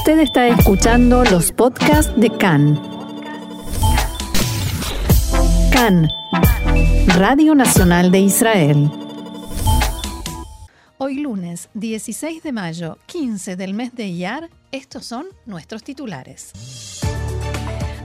Usted está escuchando los podcasts de CAN. CAN, Radio Nacional de Israel. Hoy lunes 16 de mayo, 15 del mes de Iyar, estos son nuestros titulares.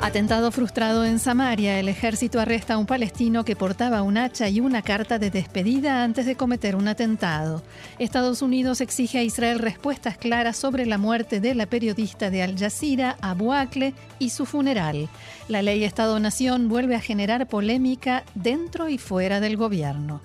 Atentado frustrado en Samaria, el ejército arresta a un palestino que portaba un hacha y una carta de despedida antes de cometer un atentado. Estados Unidos exige a Israel respuestas claras sobre la muerte de la periodista de Al Jazeera, Abu Akle, y su funeral. La ley Estado-Nación vuelve a generar polémica dentro y fuera del gobierno.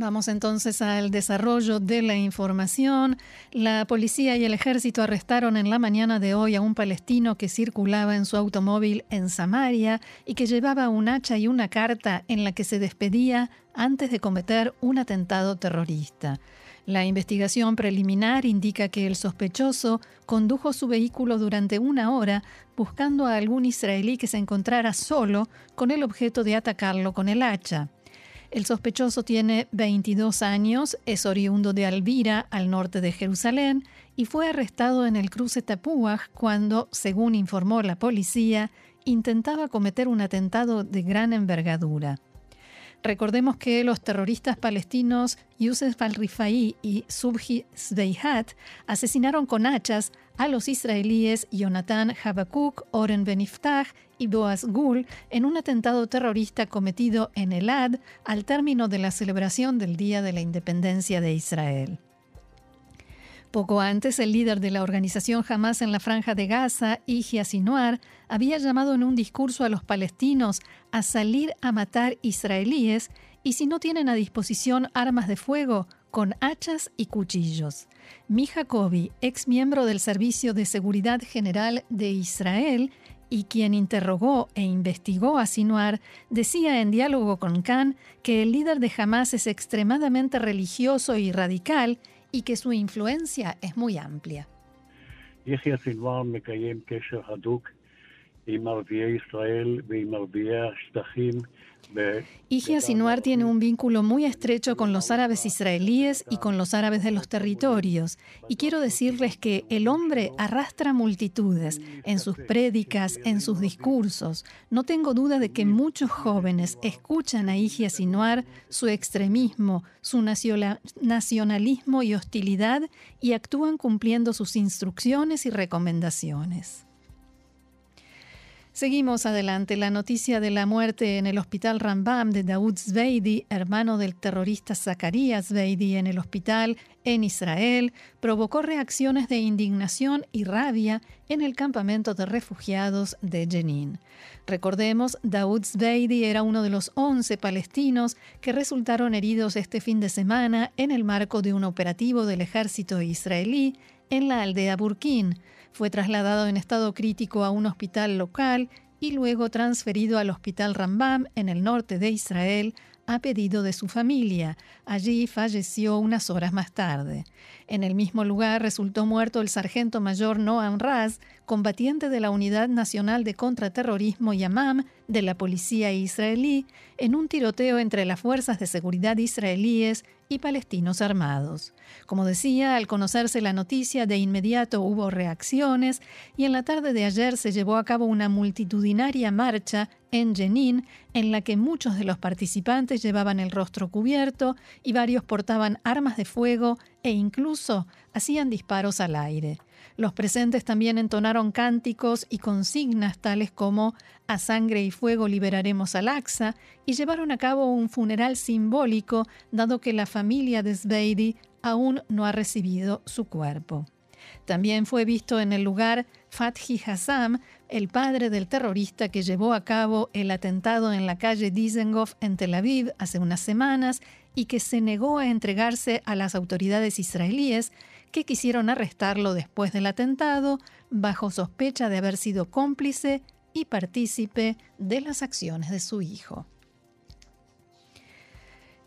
Vamos entonces al desarrollo de la información. La policía y el ejército arrestaron en la mañana de hoy a un palestino que circulaba en su automóvil en Samaria y que llevaba un hacha y una carta en la que se despedía antes de cometer un atentado terrorista. La investigación preliminar indica que el sospechoso condujo su vehículo durante una hora buscando a algún israelí que se encontrara solo con el objeto de atacarlo con el hacha. El sospechoso tiene 22 años, es oriundo de Alvira, al norte de Jerusalén, y fue arrestado en el cruce Tapuaj cuando, según informó la policía, intentaba cometer un atentado de gran envergadura. Recordemos que los terroristas palestinos Youssef al-Rifai y Subhi Sveihat asesinaron con hachas a los israelíes Jonathan Habakuk, Oren Beniftah y Boaz Gul en un atentado terrorista cometido en Elad al término de la celebración del Día de la Independencia de Israel. Poco antes, el líder de la organización Hamas en la Franja de Gaza, Ijia Sinuar, había llamado en un discurso a los palestinos a salir a matar israelíes y si no tienen a disposición armas de fuego, con hachas y cuchillos. Mi Jacobi, ex miembro del Servicio de Seguridad General de Israel y quien interrogó e investigó a Sinuar, decía en diálogo con Khan que el líder de Hamas es extremadamente religioso y radical y que su influencia es muy amplia. Igia Sinuar tiene un vínculo muy estrecho con los árabes israelíes y con los árabes de los territorios. Y quiero decirles que el hombre arrastra multitudes en sus prédicas, en sus discursos. No tengo duda de que muchos jóvenes escuchan a Igia Sinuar su extremismo, su nacionalismo y hostilidad y actúan cumpliendo sus instrucciones y recomendaciones. Seguimos adelante. La noticia de la muerte en el hospital Rambam de Daoud Zveidi, hermano del terrorista Zakaria Zveidi en el hospital en Israel, provocó reacciones de indignación y rabia en el campamento de refugiados de Jenin. Recordemos, Daoud Zveidi era uno de los 11 palestinos que resultaron heridos este fin de semana en el marco de un operativo del ejército israelí en la aldea Burkín fue trasladado en estado crítico a un hospital local y luego transferido al Hospital Rambam en el norte de Israel a pedido de su familia. Allí falleció unas horas más tarde. En el mismo lugar resultó muerto el sargento mayor Noam Raz, combatiente de la Unidad Nacional de Contraterrorismo Yamam de la policía israelí, en un tiroteo entre las fuerzas de seguridad israelíes y palestinos armados. Como decía, al conocerse la noticia, de inmediato hubo reacciones y en la tarde de ayer se llevó a cabo una multitudinaria marcha en Jenin, en la que muchos de los participantes llevaban el rostro cubierto y varios portaban armas de fuego e incluso hacían disparos al aire. Los presentes también entonaron cánticos y consignas tales como A sangre y fuego liberaremos al Aqsa y llevaron a cabo un funeral simbólico dado que la familia de Zbeidi aún no ha recibido su cuerpo. También fue visto en el lugar Fathi Hassam, el padre del terrorista que llevó a cabo el atentado en la calle Dizengoff en Tel Aviv hace unas semanas y que se negó a entregarse a las autoridades israelíes que quisieron arrestarlo después del atentado bajo sospecha de haber sido cómplice y partícipe de las acciones de su hijo.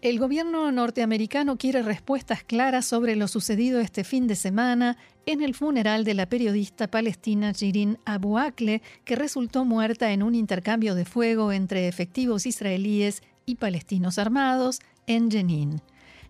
El gobierno norteamericano quiere respuestas claras sobre lo sucedido este fin de semana en el funeral de la periodista palestina Jirin Abu Akleh, que resultó muerta en un intercambio de fuego entre efectivos israelíes y palestinos armados en Jenin.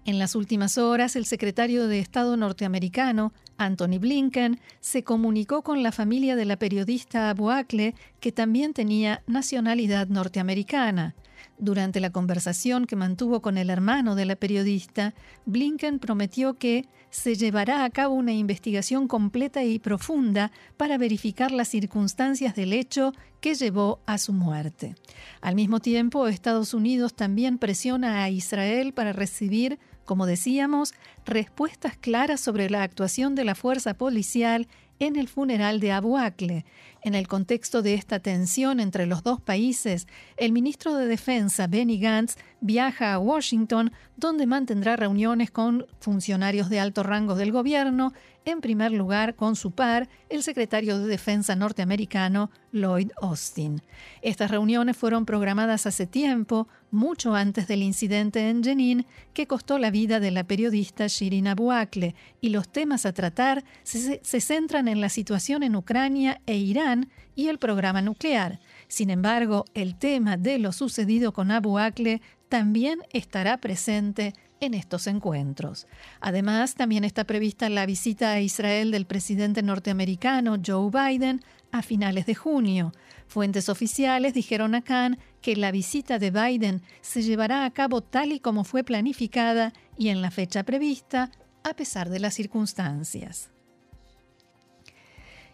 En las últimas horas, el secretario de Estado norteamericano, Anthony Blinken, se comunicó con la familia de la periodista Abu Akleh, que también tenía nacionalidad norteamericana. Durante la conversación que mantuvo con el hermano de la periodista, Blinken prometió que se llevará a cabo una investigación completa y profunda para verificar las circunstancias del hecho que llevó a su muerte. Al mismo tiempo, Estados Unidos también presiona a Israel para recibir como decíamos, respuestas claras sobre la actuación de la fuerza policial en el funeral de Abu Akleh. En el contexto de esta tensión entre los dos países, el ministro de Defensa, Benny Gantz, viaja a Washington, donde mantendrá reuniones con funcionarios de alto rango del gobierno, en primer lugar con su par, el secretario de Defensa norteamericano, Lloyd Austin. Estas reuniones fueron programadas hace tiempo, mucho antes del incidente en Jenin, que costó la vida de la periodista Shirin Abu Akleh, y los temas a tratar se, centran en la situación en Ucrania e Irán y el programa nuclear. Sin embargo, el tema de lo sucedido con Abu Akleh también estará presente en estos encuentros. Además, también está prevista la visita a Israel del presidente norteamericano Joe Biden a finales de junio. Fuentes oficiales dijeron a Khan que la visita de Biden se llevará a cabo tal y como fue planificada y en la fecha prevista, a pesar de las circunstancias.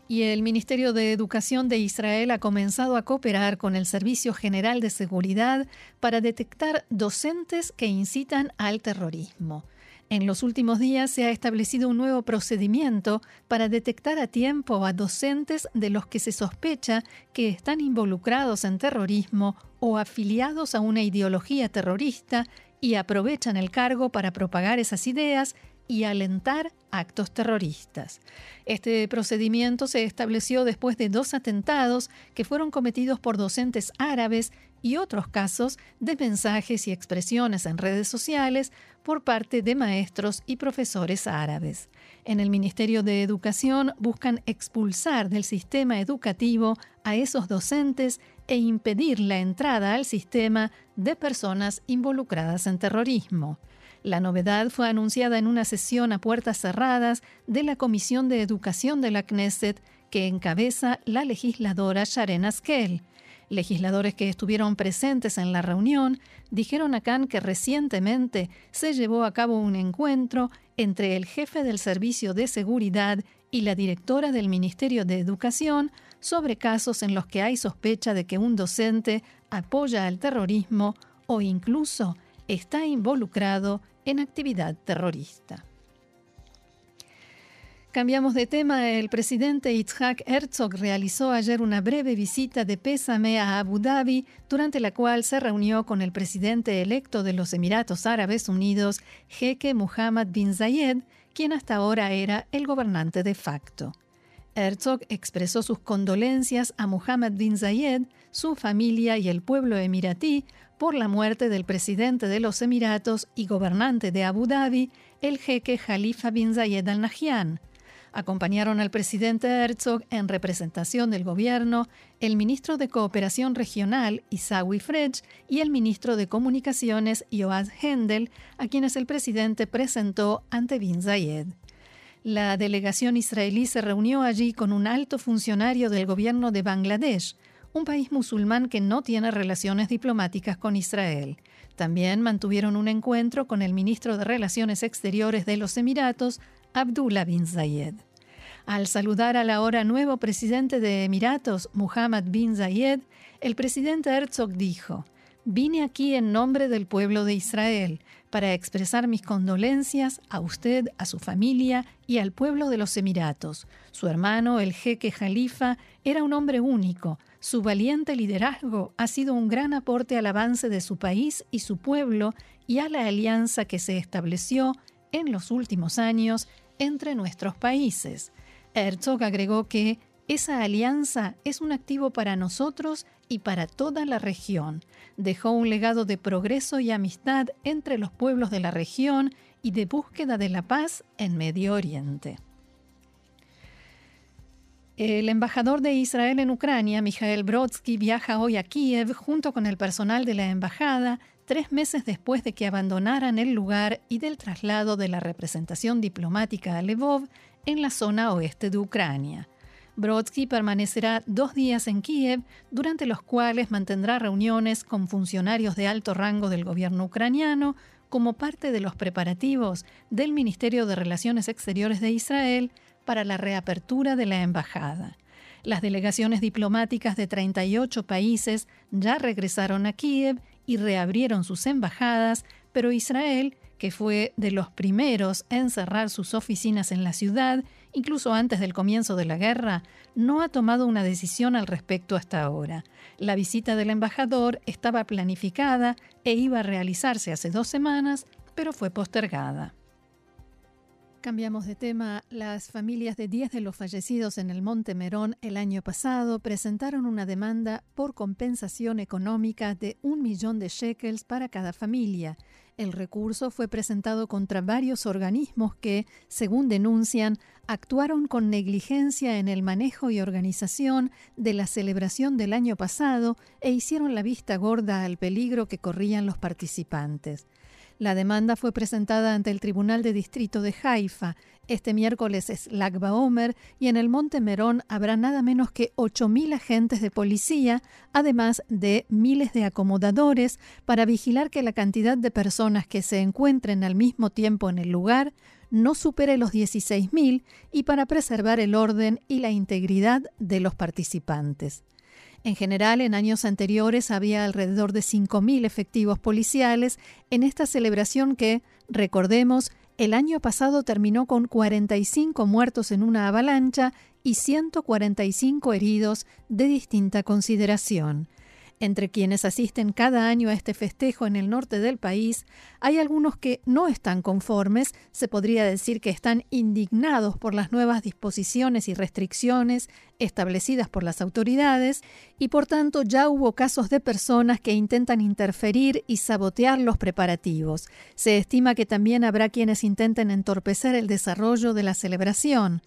Y el Ministerio de Educación de Israel ha comenzado a cooperar con el Servicio General de Seguridad para detectar docentes que incitan al terrorismo. En los últimos días se ha establecido un nuevo procedimiento para detectar a tiempo a docentes de los que se sospecha que están involucrados en terrorismo o afiliados a una ideología terrorista y aprovechan el cargo para propagar esas ideas y alentar actos terroristas. Este procedimiento se estableció después de dos atentados que fueron cometidos por docentes árabes y otros casos de mensajes y expresiones en redes sociales por parte de maestros y profesores árabes. En el Ministerio de Educación buscan expulsar del sistema educativo a esos docentes e impedir la entrada al sistema de personas involucradas en terrorismo. La novedad fue anunciada en una sesión a puertas cerradas de la Comisión de Educación de la Knesset que encabeza la legisladora Sharen Askel. Legisladores que estuvieron presentes en la reunión dijeron a Khan que recientemente se llevó a cabo un encuentro entre el jefe del Servicio de Seguridad y la directora del Ministerio de Educación sobre casos en los que hay sospecha de que un docente apoya al terrorismo o incluso está involucrado en actividad terrorista. Cambiamos de tema. El presidente Itzhak Herzog realizó ayer una breve visita de pésame a Abu Dhabi, durante la cual se reunió con el presidente electo de los Emiratos Árabes Unidos, Jeque Mohammed bin Zayed, quien hasta ahora era el gobernante de facto. Herzog expresó sus condolencias a Mohammed bin Zayed, su familia y el pueblo emiratí por la muerte del presidente de los Emiratos y gobernante de Abu Dhabi, el jeque Khalifa bin Zayed al Nahyan. Acompañaron al presidente Herzog en representación del gobierno el ministro de Cooperación Regional Isawi Frej y el ministro de Comunicaciones Yoaz Hendel, a quienes el presidente presentó ante bin Zayed. La delegación israelí se reunió allí con un alto funcionario del gobierno de Bangladesh, un país musulmán que no tiene relaciones diplomáticas con Israel. También mantuvieron un encuentro con el ministro de Relaciones Exteriores de los Emiratos, Abdullah bin Zayed. Al saludar al ahora nuevo presidente de Emiratos, Muhammad bin Zayed, el presidente Herzog dijo, Vine aquí en nombre del pueblo de Israel para expresar mis condolencias a usted, a su familia y al pueblo de los Emiratos. Su hermano, el jeque Jalifa, era un hombre único, su valiente liderazgo ha sido un gran aporte al avance de su país y su pueblo y a la alianza que se estableció en los últimos años entre nuestros países. Herzog agregó que Esa alianza es un activo para nosotros y para toda la región. Dejó un legado de progreso y amistad entre los pueblos de la región y de búsqueda de la paz en Medio Oriente. El embajador de Israel en Ucrania, Mikhail Brodsky, viaja hoy a Kiev junto con el personal de la embajada, tres meses después de que abandonaran el lugar y del traslado de la representación diplomática a Lvov en la zona oeste de Ucrania. Brodsky permanecerá dos días en Kiev, durante los cuales mantendrá reuniones con funcionarios de alto rango del gobierno ucraniano como parte de los preparativos del Ministerio de Relaciones Exteriores de Israel para la reapertura de la embajada. Las delegaciones diplomáticas de 38 países ya regresaron a Kiev y reabrieron sus embajadas, pero Israel, que fue de los primeros en cerrar sus oficinas en la ciudad, incluso antes del comienzo de la guerra, no ha tomado una decisión al respecto hasta ahora. La visita del embajador estaba planificada e iba a realizarse hace dos semanas, pero fue postergada. Cambiamos de tema. Las familias de 10 de los fallecidos en el Monte Merón el año pasado presentaron una demanda por compensación económica de un millón de shekels para cada familia. El recurso fue presentado contra varios organismos que, según denuncian, actuaron con negligencia en el manejo y organización de la celebración del año pasado e hicieron la vista gorda al peligro que corrían los participantes. La demanda fue presentada ante el Tribunal de Distrito de Haifa. Este miércoles es Lagba Omer y en el Monte Merón habrá nada menos que 8.000 agentes de policía, además de miles de acomodadores, para vigilar que la cantidad de personas que se encuentren al mismo tiempo en el lugar no supere los 16.000 y para preservar el orden y la integridad de los participantes. En general, en años anteriores había alrededor de 5.000 efectivos policiales en esta celebración que, recordemos, el año pasado terminó con 45 muertos en una avalancha y 145 heridos de distinta consideración. Entre quienes asisten cada año a este festejo en el norte del país, hay algunos que no están conformes, se podría decir que están indignados por las nuevas disposiciones y restricciones establecidas por las autoridades, y por tanto ya hubo casos de personas que intentan interferir y sabotear los preparativos. Se estima que también habrá quienes intenten entorpecer el desarrollo de la celebración.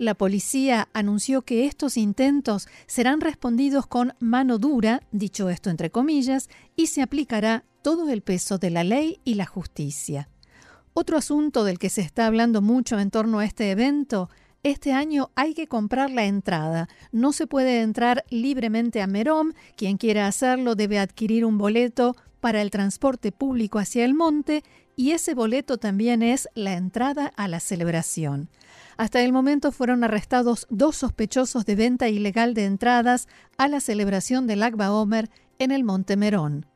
La policía anunció que estos intentos serán respondidos con mano dura, dicho esto entre comillas, y se aplicará todo el peso de la ley y la justicia. Otro asunto del que se está hablando mucho en torno a este evento este año hay que comprar la entrada. No se puede entrar libremente a Merom. Quien quiera hacerlo debe adquirir un boleto para el transporte público hacia el monte y ese boleto también es la entrada a la celebración. Hasta el momento fueron arrestados dos sospechosos de venta ilegal de entradas a la celebración del Agba Omer en el Monte Merón.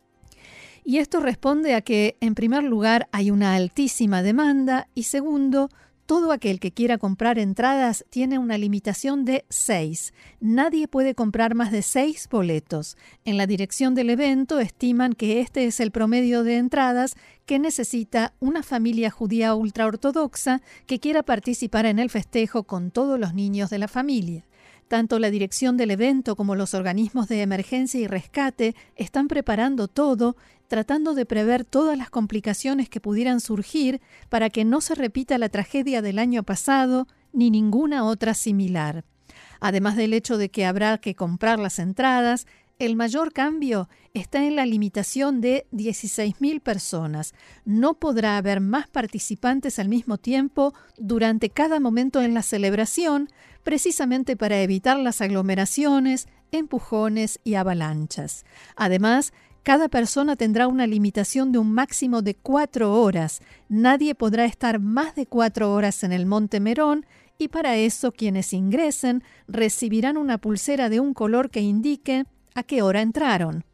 Y esto responde a que, en primer lugar, hay una altísima demanda y segundo, todo aquel que quiera comprar entradas tiene una limitación de seis. Nadie puede comprar más de seis boletos. En la dirección del evento estiman que este es el promedio de entradas que necesita una familia judía ultraortodoxa que quiera participar en el festejo con todos los niños de la familia. Tanto la dirección del evento como los organismos de emergencia y rescate están preparando todo, tratando de prever todas las complicaciones que pudieran surgir para que no se repita la tragedia del año pasado ni ninguna otra similar. Además del hecho de que habrá que comprar las entradas, el mayor cambio está en la limitación de 16.000 personas. No podrá haber más participantes al mismo tiempo durante cada momento en la celebración, precisamente para evitar las aglomeraciones, empujones y avalanchas. Además, cada persona tendrá una limitación de un máximo de cuatro horas. Nadie podrá estar más de cuatro horas en el Monte Merón y para eso quienes ingresen recibirán una pulsera de un color que indique a qué hora entraron.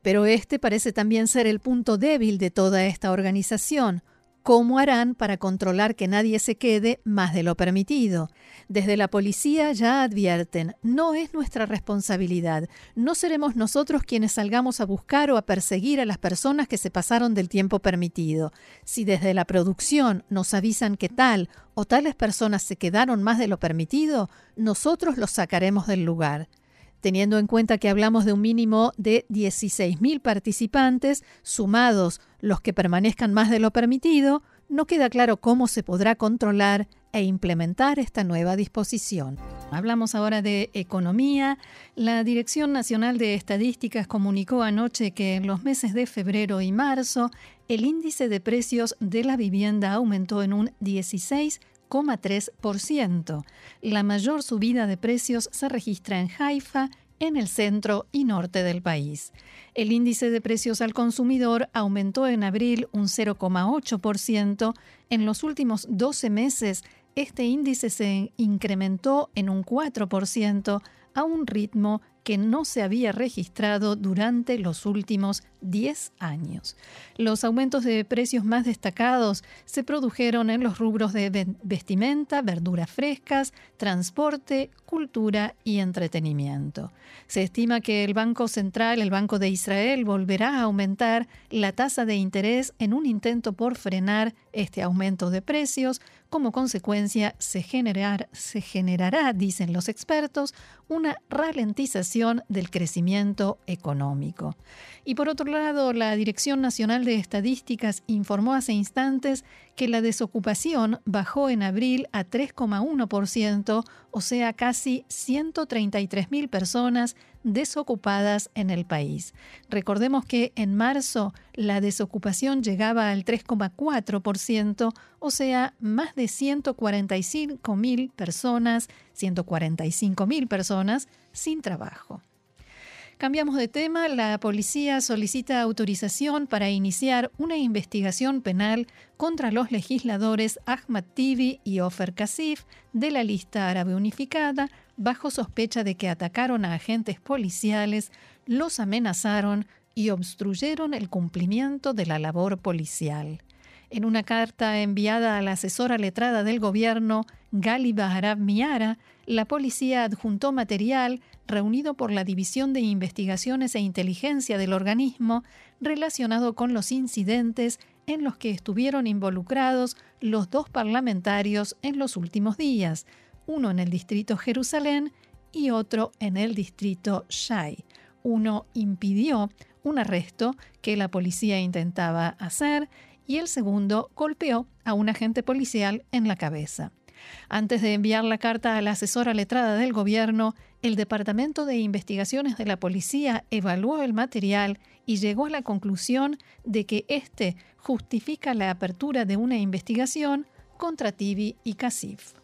Pero este parece también ser el punto débil de toda esta organización. ¿Cómo harán para controlar que nadie se quede más de lo permitido? Desde la policía ya advierten, no es nuestra responsabilidad, no seremos nosotros quienes salgamos a buscar o a perseguir a las personas que se pasaron del tiempo permitido. Si desde la producción nos avisan que tal o tales personas se quedaron más de lo permitido, nosotros los sacaremos del lugar. Teniendo en cuenta que hablamos de un mínimo de 16.000 participantes, sumados los que permanezcan más de lo permitido, no queda claro cómo se podrá controlar e implementar esta nueva disposición. Hablamos ahora de economía. La Dirección Nacional de Estadísticas comunicó anoche que en los meses de febrero y marzo el índice de precios de la vivienda aumentó en un 16,3%. La mayor subida de precios se registra en Haifa, en el centro y norte del país. El índice de precios al consumidor aumentó en abril un 0,8%. En los últimos 12 meses, este índice se incrementó en un 4% a un ritmo que no se había registrado durante los últimos 10 años. Los aumentos de precios más destacados se produjeron en los rubros de vestimenta, verduras frescas, transporte, cultura y entretenimiento. Se estima que el Banco Central, el Banco de Israel, volverá a aumentar la tasa de interés en un intento por frenar este aumento de precios. Como consecuencia, se, se generará, dicen los expertos, una ralentización del crecimiento económico. Y por otro lado, la Dirección Nacional de Estadísticas informó hace instantes que la desocupación bajó en abril a 3,1%, o sea, casi 133.000 personas desocupadas en el país. Recordemos que en marzo la desocupación llegaba al 3,4%, o sea, más de 145.000 personas, 145.000 personas sin trabajo. Cambiamos de tema. La policía solicita autorización para iniciar una investigación penal contra los legisladores Ahmad Tibi y Ofer Kasif de la lista árabe unificada bajo sospecha de que atacaron a agentes policiales, los amiazaron y obstruyeron el cumplimiento de la labor policial. En una carta enviada a la asesora letrada del gobierno, Gali Baharab Miara, la policía adjuntó material reunido por la División de Investigaciones e Inteligencia del organismo relacionado con los incidentes en los que estuvieron involucrados los dos parlamentarios en los últimos días, uno en el distrito Jerusalén y otro en el distrito Shai. Uno impidió un arresto que la policía intentaba hacer y el segundo golpeó a un agente policial en la cabeza. Antes de enviar la carta a la asesora letrada del gobierno, el Departamento de Investigaciones de la Policía evaluó el material y llegó a la conclusión de que éste justifica la apertura de una investigación contra Tibi y Casif.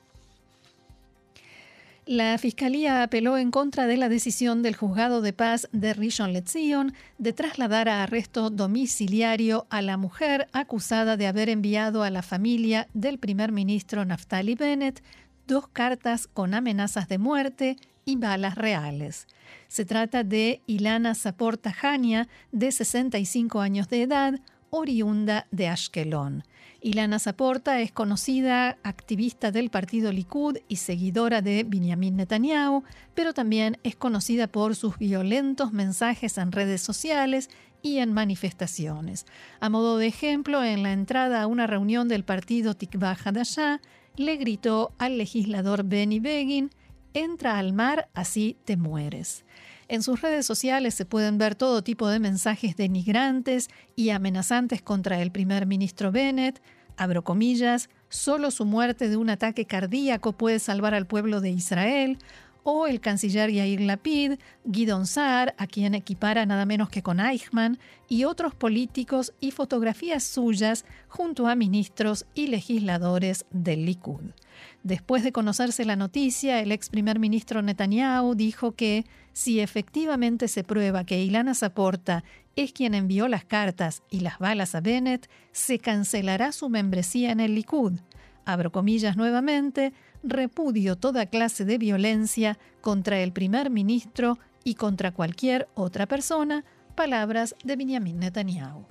La Fiscalía apeló en contra de la decisión del juzgado de paz de Rishon LeZion de trasladar a arresto domiciliario a la mujer acusada de haber enviado a la familia del primer ministro Naftali Bennett dos cartas con amenazas de muerte y balas reales. Se trata de Ilana Zaporta Jania, de 65 años de edad, oriunda de Ashkelon. Ilana Zaporta es conocida activista del partido Likud y seguidora de Benjamin Netanyahu, pero también es conocida por sus violentos mensajes en redes sociales y en manifestaciones. A modo de ejemplo, en la entrada a una reunión del partido Tikva Hadashah, le gritó al legislador Benny Begin, entra al mar, así te mueres. En sus redes sociales se pueden ver todo tipo de mensajes denigrantes y amenazantes contra el primer ministro Bennett. Abro comillas, solo su muerte de un ataque cardíaco puede salvar al pueblo de Israel. O el canciller Yair Lapid, Guidon Saar, a quien equipara nada menos que con Eichmann, y otros políticos y fotografías suyas junto a ministros y legisladores del Likud. Después de conocerse la noticia, el ex primer ministro Netanyahu dijo que si efectivamente se prueba que Ilana Zaporta es quien envió las cartas y las balas a Bennett, se cancelará su membresía en el Likud. Abro comillas nuevamente, repudio toda clase de violencia contra el primer ministro y contra cualquier otra persona, palabras de Benjamin Netanyahu.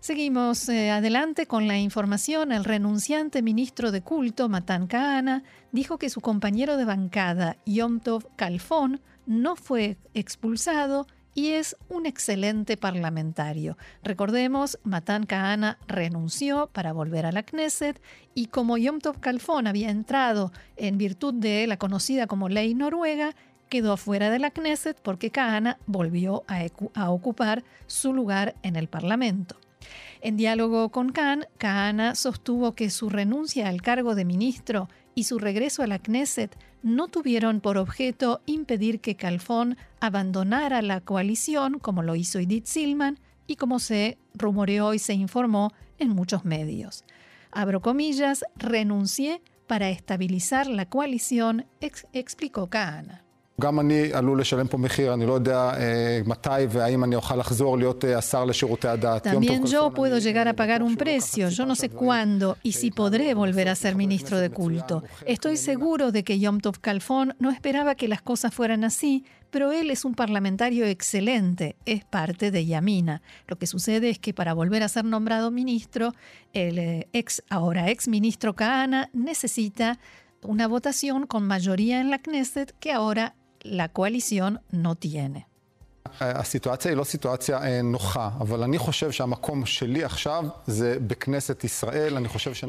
Seguimos eh, adelante con la información. El renunciante ministro de culto, Matan Kahana, dijo que su compañero de bancada, Yom Tov Kalfon, no fue expulsado y es un excelente parlamentario. Recordemos, Matan Kahana renunció para volver a la Knesset y como Yom Tov Kalfon había entrado en virtud de la conocida como ley noruega, quedó fuera de la Knesset porque Kahana volvió a ocupar su lugar en el Parlamento. En diálogo con Khan, Kahana sostuvo que su renuncia al cargo de ministro y su regreso a la Knesset no tuvieron por objeto impedir que Calfón abandonara la coalición, como lo hizo Edith Silman y como se rumoreó y se informó en muchos medios. Abro comillas, renuncié para estabilizar la coalición, explicó Kahana. También yo puedo llegar a pagar un precio, yo no sé cuándo y si podré volver a ser ministro de culto. Estoy seguro de que Yom Tov Kalfon no esperaba que las cosas fueran así, pero él es un parlamentario excelente, es parte de Yamina. Lo que sucede es que para volver a ser nombrado ministro, el eh, ex, ahora ex ministro Kahana necesita una votación con mayoría en la Knesset que ahora la coalición no tiene.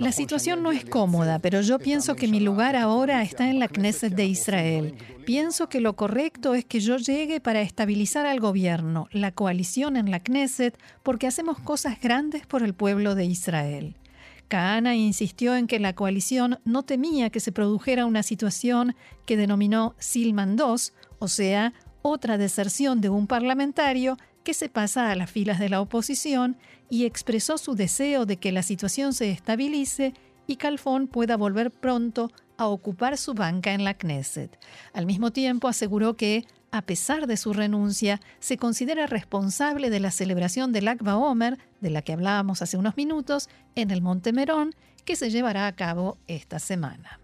La situación no es cómoda, pero yo pienso que mi lugar ahora está en la Knesset de Israel. Pienso que lo correcto es que yo llegue para estabilizar al gobierno, la coalición en la Knesset, porque hacemos cosas grandes por el pueblo de Israel. Kahana insistió en que la coalición no temía que se produjera una situación que denominó Silman II, o sea, otra deserción de un parlamentario que se pasa a las filas de la oposición y expresó su deseo de que la situación se estabilice y Calfón pueda volver pronto a ocupar su banca en la Knesset. Al mismo tiempo aseguró que a pesar de su renuncia, se considera responsable de la celebración del Akba Omer, de la que hablábamos hace unos minutos, en el Monte Merón, que se llevará a cabo esta semana.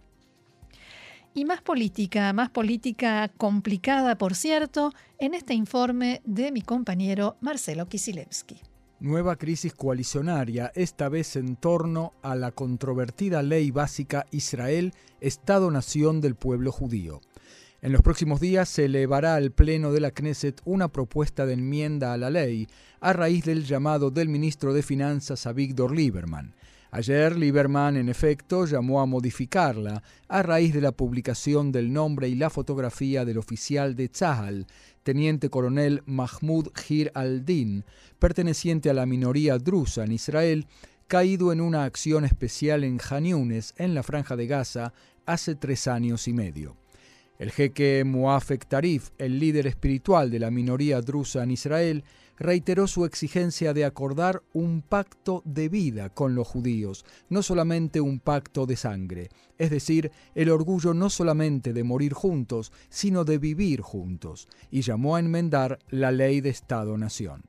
Y más política, más política complicada, por cierto, en este informe de mi compañero Marcelo Kisilevsky. Nueva crisis coalicionaria, esta vez en torno a la controvertida ley básica Israel, Estado-Nación del pueblo judío. En los próximos días se elevará al Pleno de la Knesset una propuesta de enmienda a la ley a raíz del llamado del ministro de Finanzas a Víctor Lieberman. Ayer Lieberman, en efecto, llamó a modificarla a raíz de la publicación del nombre y la fotografía del oficial de Tzahal, teniente coronel Mahmoud Gir al-Din, perteneciente a la minoría drusa en Israel, caído en una acción especial en Janiunes, en la Franja de Gaza, hace tres años y medio. El jeque Muafek Tarif, el líder espiritual de la minoría drusa en Israel, reiteró su exigencia de acordar un pacto de vida con los judíos, no solamente un pacto de sangre, es decir, el orgullo no solamente de morir juntos, sino de vivir juntos, y llamó a enmendar la ley de Estado-Nación.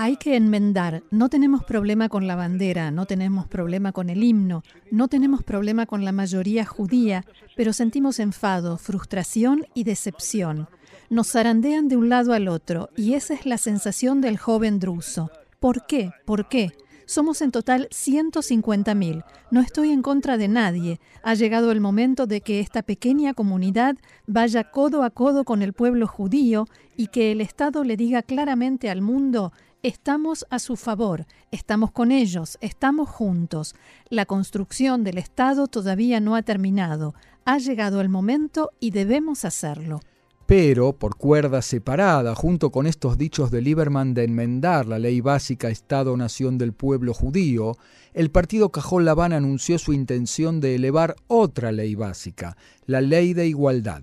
Hay que enmendar. No tenemos problema con la bandera, no tenemos problema con el himno, no tenemos problema con la mayoría judía, pero sentimos enfado, frustración y decepción. Nos zarandean de un lado al otro y esa es la sensación del joven druso. ¿Por qué? ¿Por qué? Somos en total 150.000. No estoy en contra de nadie. Ha llegado el momento de que esta pequeña comunidad vaya codo a codo con el pueblo judío y que el Estado le diga claramente al mundo Estamos a su favor, estamos con ellos, estamos juntos. La construcción del Estado todavía no ha terminado. Ha llegado el momento y debemos hacerlo. Pero, por cuerda separada, junto con estos dichos de Lieberman de enmendar la ley básica Estado-Nación del pueblo judío, el partido Cajón Labán anunció su intención de elevar otra ley básica, la Ley de Igualdad,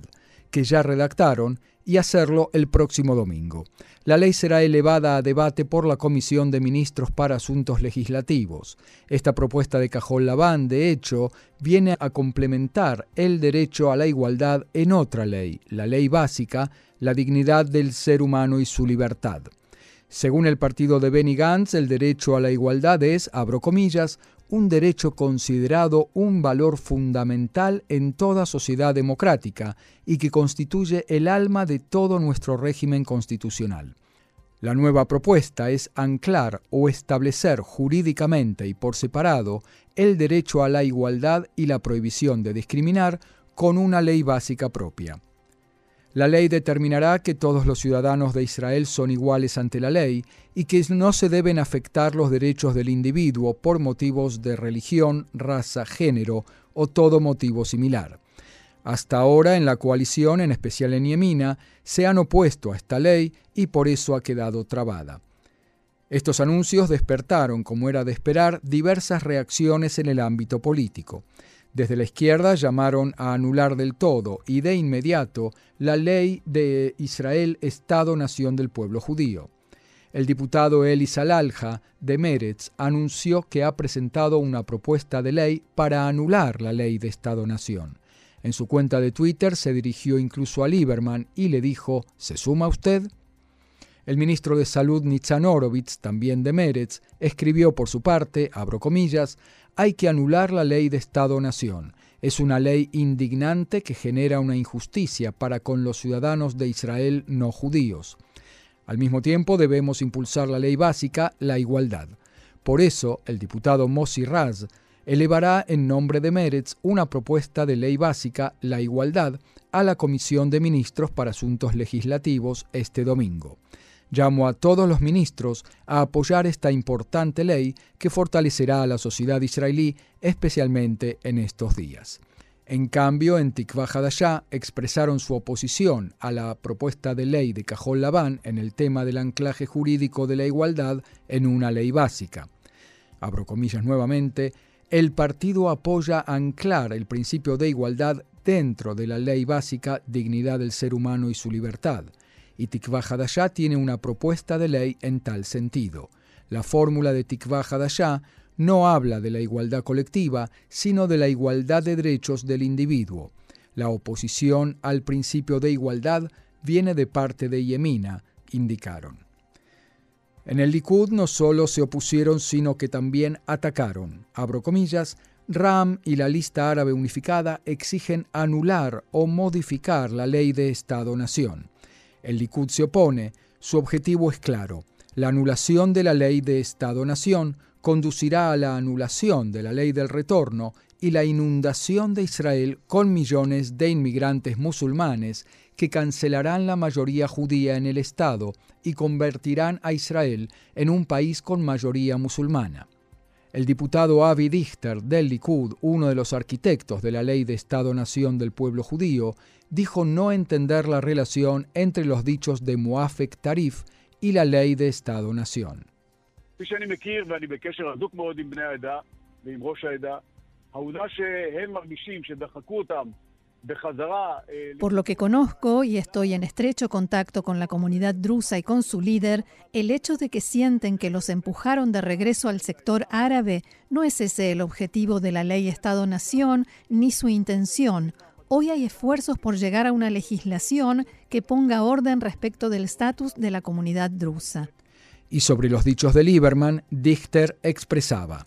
que ya redactaron y hacerlo el próximo domingo. La ley será elevada a debate por la Comisión de Ministros para Asuntos Legislativos. Esta propuesta de Cajón Labán, de hecho, viene a complementar el derecho a la igualdad en otra ley, la ley básica, la dignidad del ser humano y su libertad. Según el partido de Benny Gantz, el derecho a la igualdad es, abro comillas, un derecho considerado un valor fundamental en toda sociedad democrática y que constituye el alma de todo nuestro régimen constitucional. La nueva propuesta es anclar o establecer jurídicamente y por separado el derecho a la igualdad y la prohibición de discriminar con una ley básica propia. La ley determinará que todos los ciudadanos de Israel son iguales ante la ley y que no se deben afectar los derechos del individuo por motivos de religión, raza, género o todo motivo similar. Hasta ahora en la coalición, en especial en Yemina, se han opuesto a esta ley y por eso ha quedado trabada. Estos anuncios despertaron, como era de esperar, diversas reacciones en el ámbito político. Desde la izquierda llamaron a anular del todo y de inmediato la ley de Israel Estado-Nación del pueblo judío. El diputado Eli Salalja de Meretz anunció que ha presentado una propuesta de ley para anular la ley de Estado-Nación. En su cuenta de Twitter se dirigió incluso a Lieberman y le dijo, ¿se suma usted? El ministro de Salud Nitzan Horowitz, también de Meretz, escribió por su parte, abro comillas, hay que anular la ley de Estado-Nación. Es una ley indignante que genera una injusticia para con los ciudadanos de Israel no judíos. Al mismo tiempo debemos impulsar la ley básica, la igualdad. Por eso, el diputado Mossi Raz elevará en nombre de Meretz una propuesta de ley básica, la igualdad, a la Comisión de Ministros para Asuntos Legislativos este domingo. Llamo a todos los ministros a apoyar esta importante ley que fortalecerá a la sociedad israelí, especialmente en estos días. En cambio, en Tikva Hadashah expresaron su oposición a la propuesta de ley de Cajol Labán en el tema del anclaje jurídico de la igualdad en una ley básica. Abro comillas nuevamente, el partido apoya anclar el principio de igualdad dentro de la ley básica Dignidad del Ser Humano y su Libertad y Tikva Hadashah tiene una propuesta de ley en tal sentido. La fórmula de Tikva Hadashah no habla de la igualdad colectiva, sino de la igualdad de derechos del individuo. La oposición al principio de igualdad viene de parte de Yemina, indicaron. En el Likud no solo se opusieron, sino que también atacaron. Abro comillas, Ram y la lista árabe unificada exigen anular o modificar la ley de Estado-Nación. El Likud se opone. Su objetivo es claro. La anulación de la ley de Estado-Nación conducirá a la anulación de la ley del retorno y la inundación de Israel con millones de inmigrantes musulmanes que cancelarán la mayoría judía en el Estado y convertirán a Israel en un país con mayoría musulmana. El diputado Avi Dichter del Likud, uno de los arquitectos de la ley de Estado-Nación del pueblo judío, dijo no entender la relación entre los dichos de Muafek Tarif y la ley de Estado-Nación. Por lo que conozco y estoy en estrecho contacto con la comunidad drusa y con su líder, el hecho de que sienten que los empujaron de regreso al sector árabe no es ese el objetivo de la ley Estado-Nación ni su intención. Hoy hay esfuerzos por llegar a una legislación que ponga orden respecto del estatus de la comunidad drusa. Y sobre los dichos de Lieberman, Dichter expresaba.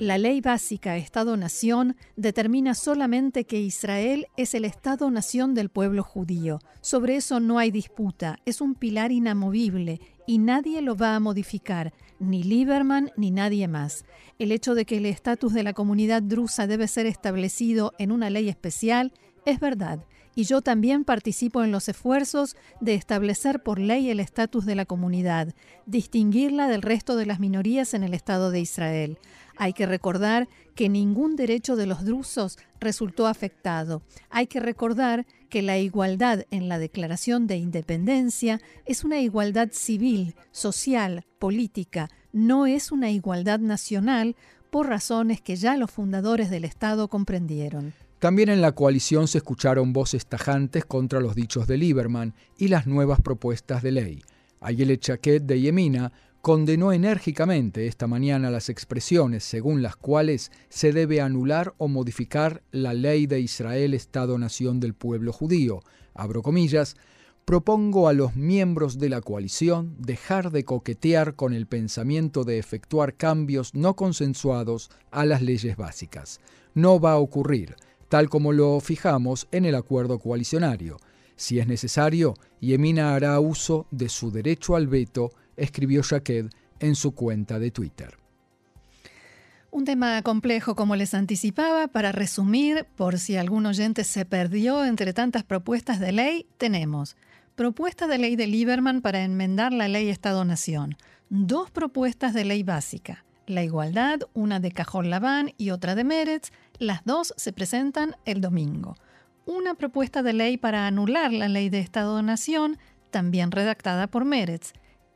La ley básica Estado-Nación determina solamente que Israel es el Estado-Nación del pueblo judío. Sobre eso no hay disputa, es un pilar inamovible y nadie lo va a modificar, ni Lieberman ni nadie más. El hecho de que el estatus de la comunidad drusa debe ser establecido en una ley especial es verdad y yo también participo en los esfuerzos de establecer por ley el estatus de la comunidad, distinguirla del resto de las minorías en el Estado de Israel. Hay que recordar que ningún derecho de los drusos resultó afectado. Hay que recordar que la igualdad en la Declaración de Independencia es una igualdad civil, social, política, no es una igualdad nacional por razones que ya los fundadores del Estado comprendieron. También en la coalición se escucharon voces tajantes contra los dichos de Lieberman y las nuevas propuestas de ley. Ayele Chaquet de Yemina condenó enérgicamente esta mañana las expresiones según las cuales se debe anular o modificar la ley de Israel Estado-Nación del pueblo judío, abro comillas, propongo a los miembros de la coalición dejar de coquetear con el pensamiento de efectuar cambios no consensuados a las leyes básicas. No va a ocurrir, tal como lo fijamos en el acuerdo coalicionario. Si es necesario, Yemina hará uso de su derecho al veto, escribió Shaked en su cuenta de Twitter. Un tema complejo, como les anticipaba, para resumir, por si algún oyente se perdió entre tantas propuestas de ley, tenemos propuesta de ley de Lieberman para enmendar la ley Estado-Nación, dos propuestas de ley básica, la igualdad, una de Cajón Labán y otra de Meretz, las dos se presentan el domingo. Una propuesta de ley para anular la ley de Estado-Nación, también redactada por Meretz,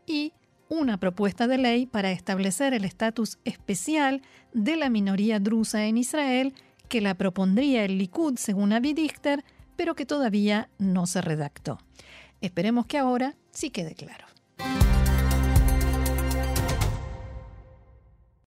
y una propuesta de ley para establecer el estatus especial de la minoría drusa en Israel, que la propondría el Likud según Avi Dichter, pero que todavía no se redactó. Esperemos que ahora sí quede claro.